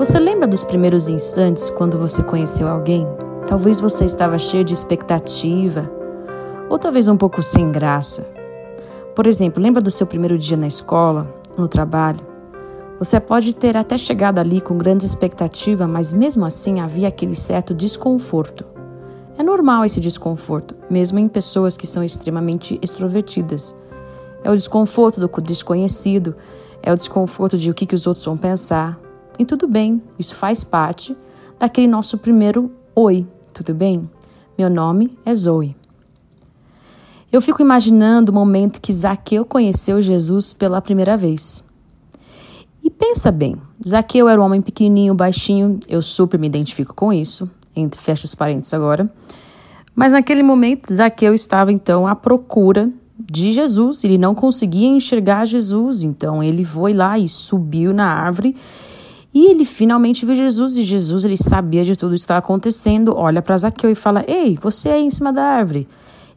Você lembra dos primeiros instantes quando você conheceu alguém? Talvez você estava cheio de expectativa, ou talvez um pouco sem graça. Por exemplo, lembra do seu primeiro dia na escola, no trabalho? Você pode ter até chegado ali com grande expectativa, mas mesmo assim havia aquele certo desconforto. É normal esse desconforto, mesmo em pessoas que são extremamente extrovertidas. É o desconforto do desconhecido, é o desconforto de o que, que os outros vão pensar. E tudo bem, isso faz parte daquele nosso primeiro oi, tudo bem? Meu nome é Zoe. Eu fico imaginando o momento que Zaqueu conheceu Jesus pela primeira vez. E pensa bem, Zaqueu era um homem pequenininho, baixinho, eu super me identifico com isso entre fecha os parênteses agora. Mas naquele momento, Zaqueu estava então à procura de Jesus, ele não conseguia enxergar Jesus, então ele foi lá e subiu na árvore e ele finalmente viu Jesus e Jesus ele sabia de tudo que estava acontecendo. Olha para Zaqueu e fala: "Ei, você aí em cima da árvore.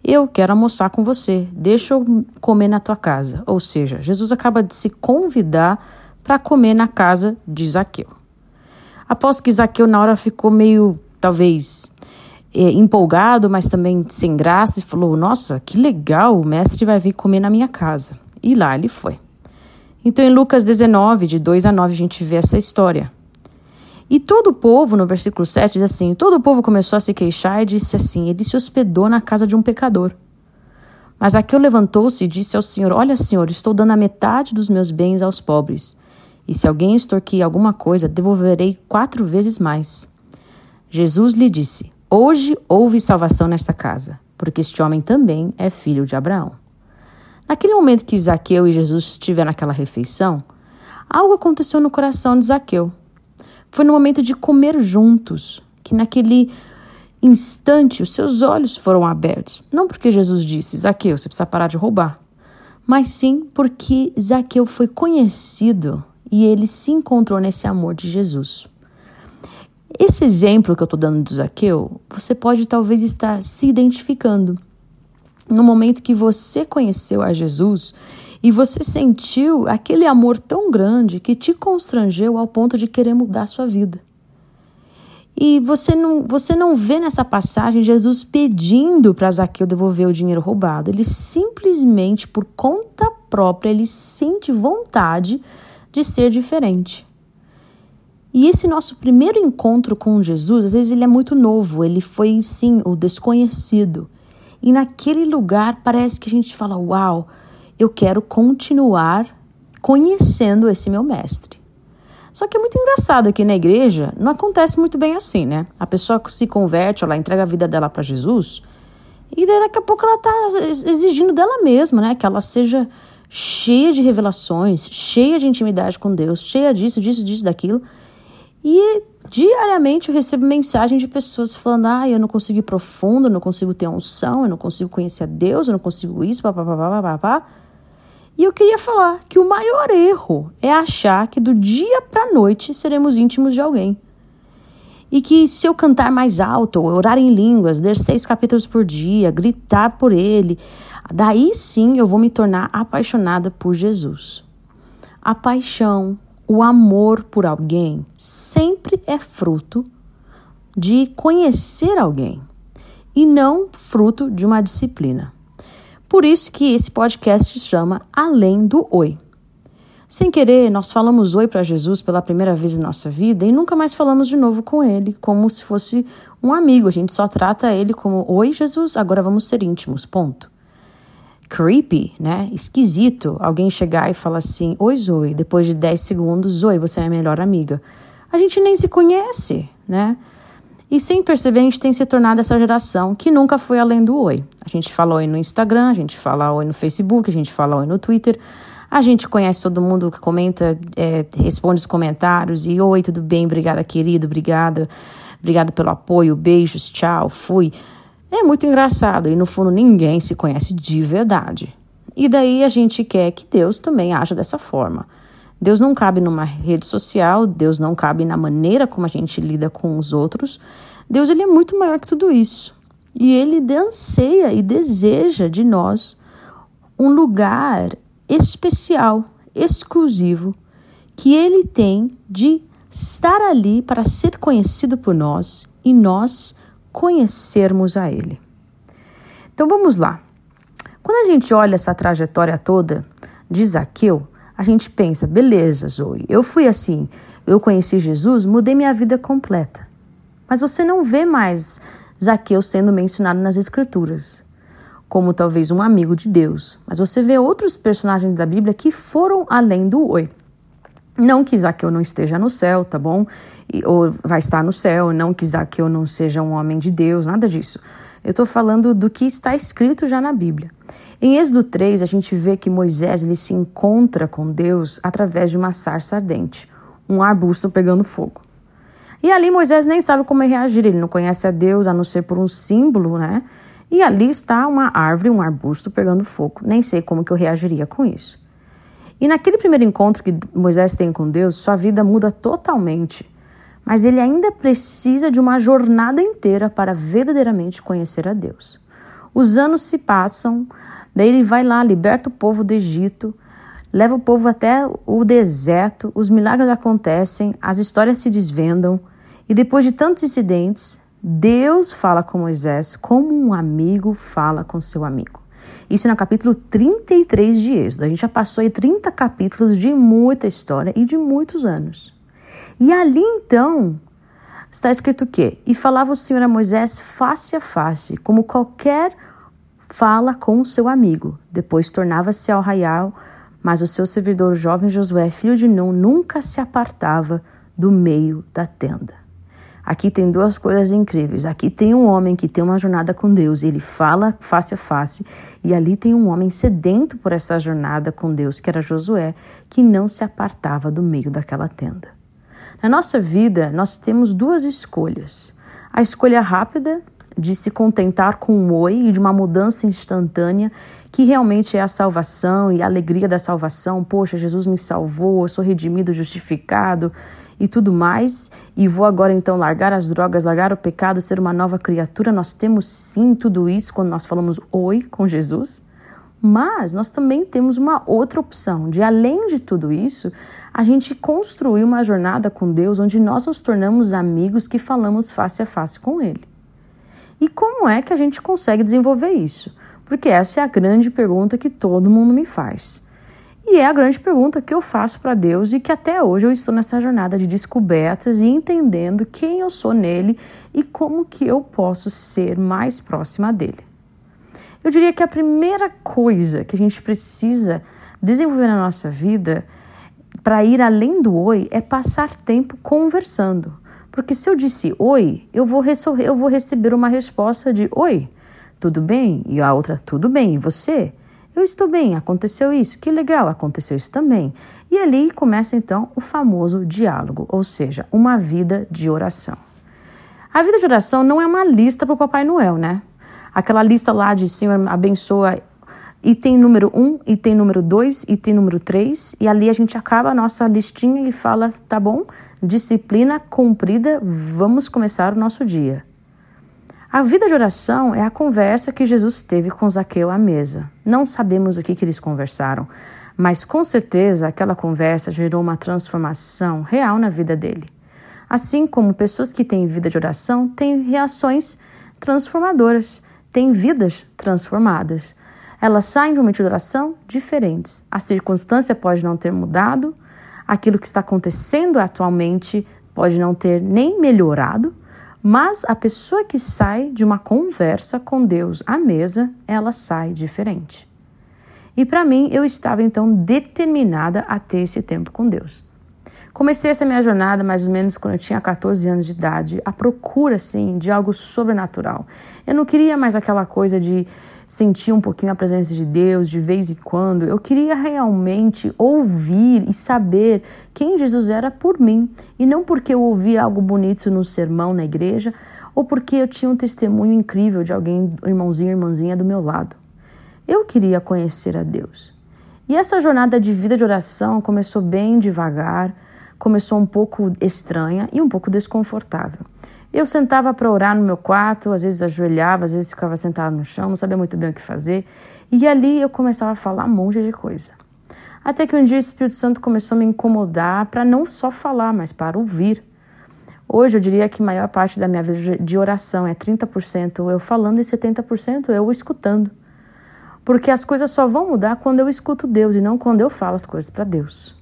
Eu quero almoçar com você. Deixa eu comer na tua casa." Ou seja, Jesus acaba de se convidar para comer na casa de Zaqueu. Aposto que Zaqueu na hora ficou meio talvez é, empolgado, mas também sem graça, e falou: Nossa, que legal, o mestre vai vir comer na minha casa. E lá ele foi. Então, em Lucas 19, de 2 a 9, a gente vê essa história. E todo o povo, no versículo 7, diz assim: Todo o povo começou a se queixar e disse assim: Ele se hospedou na casa de um pecador. Mas Aqueu levantou-se e disse ao Senhor: Olha, Senhor, estou dando a metade dos meus bens aos pobres. E se alguém extorquir alguma coisa, devolverei quatro vezes mais. Jesus lhe disse: Hoje houve salvação nesta casa, porque este homem também é filho de Abraão. Naquele momento que Zaqueu e Jesus estiveram naquela refeição, algo aconteceu no coração de Zaqueu. Foi no momento de comer juntos, que naquele instante os seus olhos foram abertos. Não porque Jesus disse, Zaqueu, você precisa parar de roubar, mas sim porque Zaqueu foi conhecido e ele se encontrou nesse amor de Jesus. Esse exemplo que eu estou dando do Zaqueu, você pode talvez estar se identificando. No momento que você conheceu a Jesus e você sentiu aquele amor tão grande que te constrangeu ao ponto de querer mudar sua vida. E você não, você não vê nessa passagem Jesus pedindo para Zaqueu devolver o dinheiro roubado. Ele simplesmente, por conta própria, ele sente vontade de ser diferente. E esse nosso primeiro encontro com Jesus, às vezes ele é muito novo, ele foi sim o desconhecido. E naquele lugar parece que a gente fala: Uau, eu quero continuar conhecendo esse meu mestre. Só que é muito engraçado aqui na igreja, não acontece muito bem assim, né? A pessoa se converte, ela entrega a vida dela para Jesus, e daqui a pouco ela está exigindo dela mesma, né? Que ela seja cheia de revelações, cheia de intimidade com Deus, cheia disso, disso, disso, daquilo. E diariamente eu recebo mensagem de pessoas falando: ah, eu não consigo ir profundo, eu não consigo ter unção, eu não consigo conhecer a Deus, eu não consigo isso, papapá. E eu queria falar que o maior erro é achar que do dia para noite seremos íntimos de alguém. E que se eu cantar mais alto, orar em línguas, ler seis capítulos por dia, gritar por ele, daí sim eu vou me tornar apaixonada por Jesus. A paixão, o amor por alguém sempre é fruto de conhecer alguém e não fruto de uma disciplina. Por isso que esse podcast se chama Além do Oi. Sem querer, nós falamos oi para Jesus pela primeira vez em nossa vida e nunca mais falamos de novo com ele, como se fosse um amigo. A gente só trata ele como: Oi, Jesus, agora vamos ser íntimos. Ponto creepy, né? Esquisito alguém chegar e falar assim: Oi, Zoe. Depois de 10 segundos, Zoe, você é a melhor amiga. A gente nem se conhece, né? E sem perceber, a gente tem se tornado essa geração que nunca foi além do oi. A gente fala oi no Instagram, a gente fala oi no Facebook, a gente fala oi no Twitter. A gente conhece todo mundo que comenta, é, responde os comentários e oi, tudo bem, obrigada, querido, obrigada, obrigada pelo apoio, beijos, tchau, fui. É muito engraçado e no fundo ninguém se conhece de verdade. E daí a gente quer que Deus também haja dessa forma. Deus não cabe numa rede social, Deus não cabe na maneira como a gente lida com os outros. Deus ele é muito maior que tudo isso. E ele anseia e deseja de nós um lugar especial, exclusivo, que ele tem de estar ali para ser conhecido por nós e nós conhecermos a Ele. Então vamos lá. Quando a gente olha essa trajetória toda de Zaqueu, a gente pensa, beleza, Zoe, eu fui assim, eu conheci Jesus, mudei minha vida completa. Mas você não vê mais Zaqueu sendo mencionado nas Escrituras, como talvez um amigo de Deus. Mas você vê outros personagens da Bíblia que foram além do oi. Não que Zaqueu não esteja no céu, tá bom? Ou vai estar no céu, não que Zaqueu não seja um homem de Deus, nada disso. Eu estou falando do que está escrito já na Bíblia. Em Êxodo 3, a gente vê que Moisés ele se encontra com Deus através de uma sarça ardente, um arbusto pegando fogo. E ali Moisés nem sabe como reagir, ele não conhece a Deus a não ser por um símbolo, né? E ali está uma árvore, um arbusto pegando fogo. Nem sei como que eu reagiria com isso. E naquele primeiro encontro que Moisés tem com Deus, sua vida muda totalmente. Mas ele ainda precisa de uma jornada inteira para verdadeiramente conhecer a Deus. Os anos se passam, daí ele vai lá, liberta o povo do Egito, leva o povo até o deserto, os milagres acontecem, as histórias se desvendam, e depois de tantos incidentes, Deus fala com Moisés como um amigo fala com seu amigo. Isso no capítulo 33 de Êxodo. A gente já passou aí 30 capítulos de muita história e de muitos anos. E ali então está escrito o quê? E falava o Senhor a Moisés face a face, como qualquer fala com o seu amigo. Depois tornava-se ao raial, mas o seu servidor, o jovem Josué, filho de Nun, nunca se apartava do meio da tenda. Aqui tem duas coisas incríveis. Aqui tem um homem que tem uma jornada com Deus, ele fala face a face, e ali tem um homem sedento por essa jornada com Deus, que era Josué, que não se apartava do meio daquela tenda. Na nossa vida, nós temos duas escolhas: a escolha rápida de se contentar com um oi e de uma mudança instantânea, que realmente é a salvação e a alegria da salvação. Poxa, Jesus me salvou, eu sou redimido, justificado e tudo mais, e vou agora então largar as drogas, largar o pecado, ser uma nova criatura. Nós temos sim tudo isso quando nós falamos oi com Jesus. Mas nós também temos uma outra opção, de além de tudo isso, a gente construir uma jornada com Deus onde nós nos tornamos amigos que falamos face a face com Ele. E como é que a gente consegue desenvolver isso? Porque essa é a grande pergunta que todo mundo me faz. E é a grande pergunta que eu faço para Deus e que até hoje eu estou nessa jornada de descobertas e entendendo quem eu sou nele e como que eu posso ser mais próxima dele. Eu diria que a primeira coisa que a gente precisa desenvolver na nossa vida para ir além do oi é passar tempo conversando. Porque se eu disse oi, eu vou, eu vou receber uma resposta de oi, tudo bem? E a outra, tudo bem, e você? Eu estou bem, aconteceu isso, que legal, aconteceu isso também. E ali começa então o famoso diálogo, ou seja, uma vida de oração. A vida de oração não é uma lista para o Papai Noel, né? Aquela lista lá de Senhor abençoa item número 1, um, item número 2, item número 3, e ali a gente acaba a nossa listinha e fala, tá bom, disciplina cumprida, vamos começar o nosso dia. A vida de oração é a conversa que Jesus teve com Zaqueu à mesa. Não sabemos o que, que eles conversaram, mas com certeza aquela conversa gerou uma transformação real na vida dele. Assim como pessoas que têm vida de oração têm reações transformadoras, têm vidas transformadas. Elas saem de uma de oração diferentes. A circunstância pode não ter mudado, aquilo que está acontecendo atualmente pode não ter nem melhorado, mas a pessoa que sai de uma conversa com Deus à mesa, ela sai diferente. E para mim, eu estava então determinada a ter esse tempo com Deus. Comecei essa minha jornada mais ou menos quando eu tinha 14 anos de idade, à procura, assim, de algo sobrenatural. Eu não queria mais aquela coisa de sentir um pouquinho a presença de Deus de vez em quando. Eu queria realmente ouvir e saber quem Jesus era por mim e não porque eu ouvi algo bonito no sermão na igreja ou porque eu tinha um testemunho incrível de alguém, irmãozinho, irmãzinha do meu lado. Eu queria conhecer a Deus. E essa jornada de vida de oração começou bem devagar, começou um pouco estranha e um pouco desconfortável. Eu sentava para orar no meu quarto, às vezes ajoelhava, às vezes ficava sentada no chão, não sabia muito bem o que fazer. E ali eu começava a falar um monte de coisa. Até que um dia o Espírito Santo começou a me incomodar para não só falar, mas para ouvir. Hoje eu diria que a maior parte da minha vida de oração é 30% eu falando e 70% eu escutando. Porque as coisas só vão mudar quando eu escuto Deus e não quando eu falo as coisas para Deus.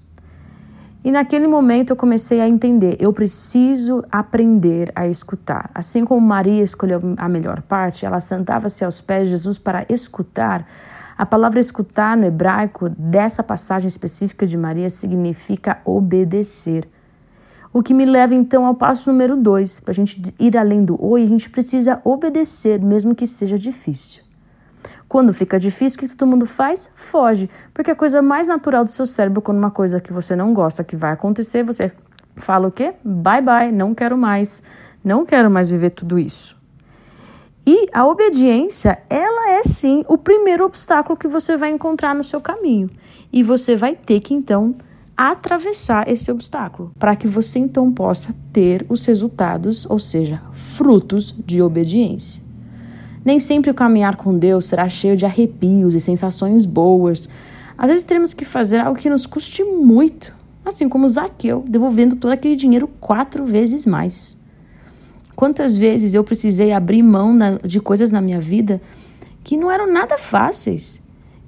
E naquele momento eu comecei a entender, eu preciso aprender a escutar. Assim como Maria escolheu a melhor parte, ela sentava-se aos pés de Jesus para escutar. A palavra escutar no hebraico dessa passagem específica de Maria significa obedecer. O que me leva então ao passo número dois. Para a gente ir além do oi, a gente precisa obedecer, mesmo que seja difícil. Quando fica difícil, o que todo mundo faz? Foge. Porque a coisa mais natural do seu cérebro, quando uma coisa que você não gosta que vai acontecer, você fala o quê? Bye bye, não quero mais. Não quero mais viver tudo isso. E a obediência, ela é sim o primeiro obstáculo que você vai encontrar no seu caminho. E você vai ter que então atravessar esse obstáculo, para que você então possa ter os resultados, ou seja, frutos de obediência. Nem sempre o caminhar com Deus será cheio de arrepios e sensações boas. Às vezes teremos que fazer algo que nos custe muito, assim como Zaqueu, devolvendo todo aquele dinheiro quatro vezes mais. Quantas vezes eu precisei abrir mão de coisas na minha vida que não eram nada fáceis,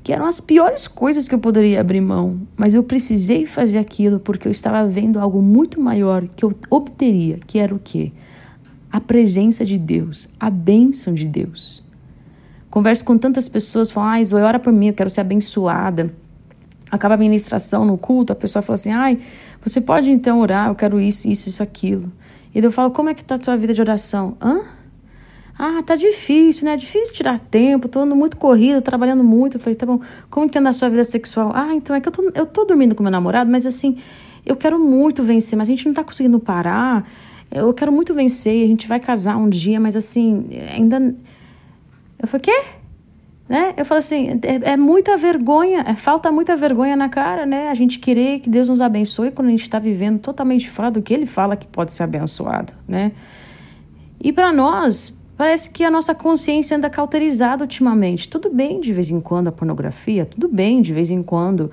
que eram as piores coisas que eu poderia abrir mão, mas eu precisei fazer aquilo porque eu estava vendo algo muito maior que eu obteria, que era o quê? A presença de Deus, a bênção de Deus. Converso com tantas pessoas, falam, ai, Zoe, ora por mim, eu quero ser abençoada. Acaba a ministração no culto, a pessoa fala assim, ai, você pode então orar, eu quero isso, isso, isso, aquilo. E eu falo, como é que tá a tua vida de oração? Hã? Ah, tá difícil, né? É difícil tirar tempo, tô andando muito corrido, trabalhando muito. Eu falei, tá bom, como que anda a sua vida sexual? Ah, então é que eu tô, eu tô dormindo com meu namorado, mas assim, eu quero muito vencer, mas a gente não tá conseguindo parar eu quero muito vencer, a gente vai casar um dia, mas assim, ainda. Eu falei, quê? Né? Eu falo assim, é, é, muita vergonha, é, falta muita vergonha na cara, né? A gente querer que Deus nos abençoe quando a gente está vivendo totalmente fora do que Ele fala que pode ser abençoado, né? E para nós, parece que a nossa consciência anda cauterizada ultimamente. Tudo bem de vez em quando a pornografia, tudo bem de vez em quando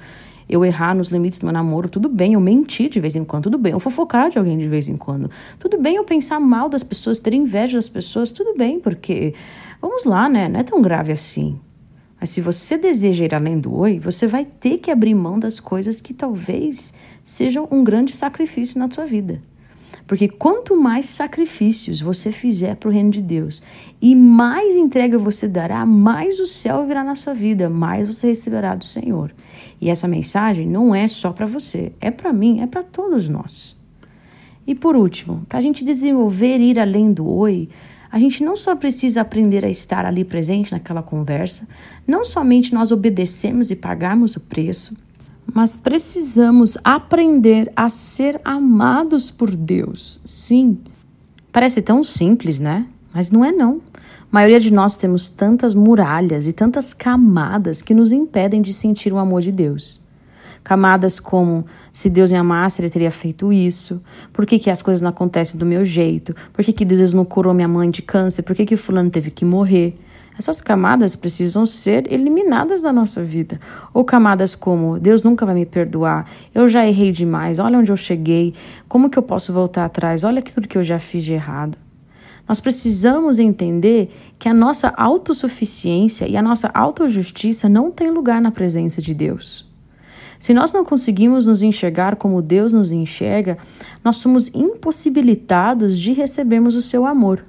eu errar nos limites do meu namoro, tudo bem eu mentir de vez em quando, tudo bem eu fofocar de alguém de vez em quando, tudo bem eu pensar mal das pessoas, ter inveja das pessoas, tudo bem, porque vamos lá, né? Não é tão grave assim. Mas se você deseja ir além do oi, você vai ter que abrir mão das coisas que talvez sejam um grande sacrifício na tua vida. Porque quanto mais sacrifícios você fizer para o reino de Deus e mais entrega você dará, mais o céu virá na sua vida, mais você receberá do Senhor. E essa mensagem não é só para você, é para mim, é para todos nós. E por último, para a gente desenvolver ir além do oi, a gente não só precisa aprender a estar ali presente naquela conversa, não somente nós obedecemos e pagarmos o preço, mas precisamos aprender a ser amados por Deus. Sim, parece tão simples, né? Mas não é não. A maioria de nós temos tantas muralhas e tantas camadas que nos impedem de sentir o amor de Deus. Camadas como se Deus me amasse, ele teria feito isso. Por que, que as coisas não acontecem do meu jeito? Por que, que Deus não curou minha mãe de câncer? Por que, que fulano teve que morrer? Essas camadas precisam ser eliminadas da nossa vida. Ou camadas como Deus nunca vai me perdoar, eu já errei demais, olha onde eu cheguei, como que eu posso voltar atrás, olha tudo que eu já fiz de errado. Nós precisamos entender que a nossa autossuficiência e a nossa autojustiça não tem lugar na presença de Deus. Se nós não conseguimos nos enxergar como Deus nos enxerga, nós somos impossibilitados de recebermos o seu amor.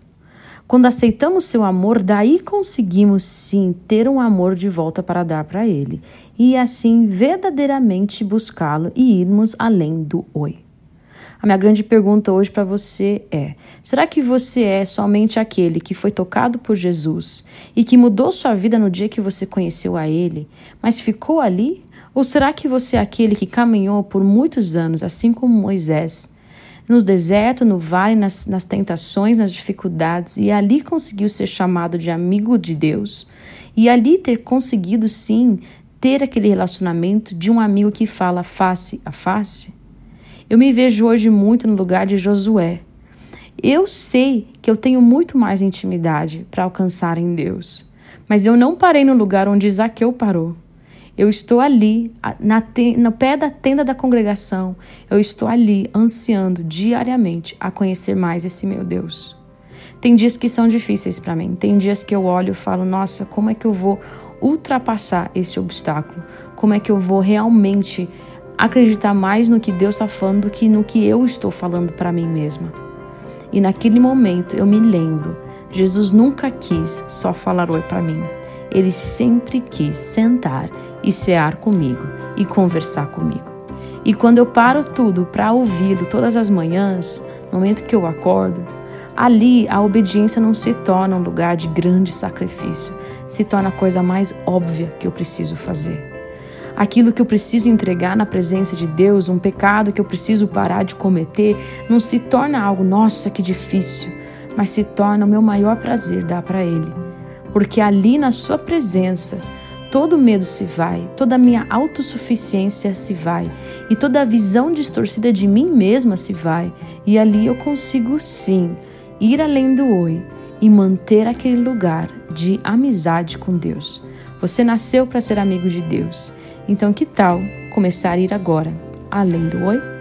Quando aceitamos seu amor, daí conseguimos sim ter um amor de volta para dar para ele e assim verdadeiramente buscá-lo e irmos além do oi. A minha grande pergunta hoje para você é: será que você é somente aquele que foi tocado por Jesus e que mudou sua vida no dia que você conheceu a Ele, mas ficou ali? Ou será que você é aquele que caminhou por muitos anos, assim como Moisés, no deserto, no vale, nas, nas tentações, nas dificuldades, e ali conseguiu ser chamado de amigo de Deus, e ali ter conseguido sim ter aquele relacionamento de um amigo que fala face a face. Eu me vejo hoje muito no lugar de Josué. Eu sei que eu tenho muito mais intimidade para alcançar em Deus, mas eu não parei no lugar onde Zaqueu parou. Eu estou ali, na no pé da tenda da congregação. Eu estou ali, ansiando diariamente a conhecer mais esse meu Deus. Tem dias que são difíceis para mim. Tem dias que eu olho e falo: Nossa, como é que eu vou ultrapassar esse obstáculo? Como é que eu vou realmente acreditar mais no que Deus está falando do que no que eu estou falando para mim mesma? E naquele momento eu me lembro: Jesus nunca quis só falar oi para mim. Ele sempre quis sentar e cear comigo e conversar comigo. E quando eu paro tudo para ouvi-lo todas as manhãs, no momento que eu acordo, ali a obediência não se torna um lugar de grande sacrifício, se torna a coisa mais óbvia que eu preciso fazer. Aquilo que eu preciso entregar na presença de Deus, um pecado que eu preciso parar de cometer, não se torna algo, nossa, que difícil, mas se torna o meu maior prazer dar para Ele. Porque ali na Sua presença, todo medo se vai, toda a minha autossuficiência se vai e toda a visão distorcida de mim mesma se vai, e ali eu consigo sim ir além do oi e manter aquele lugar de amizade com Deus. Você nasceu para ser amigo de Deus. Então, que tal começar a ir agora além do oi?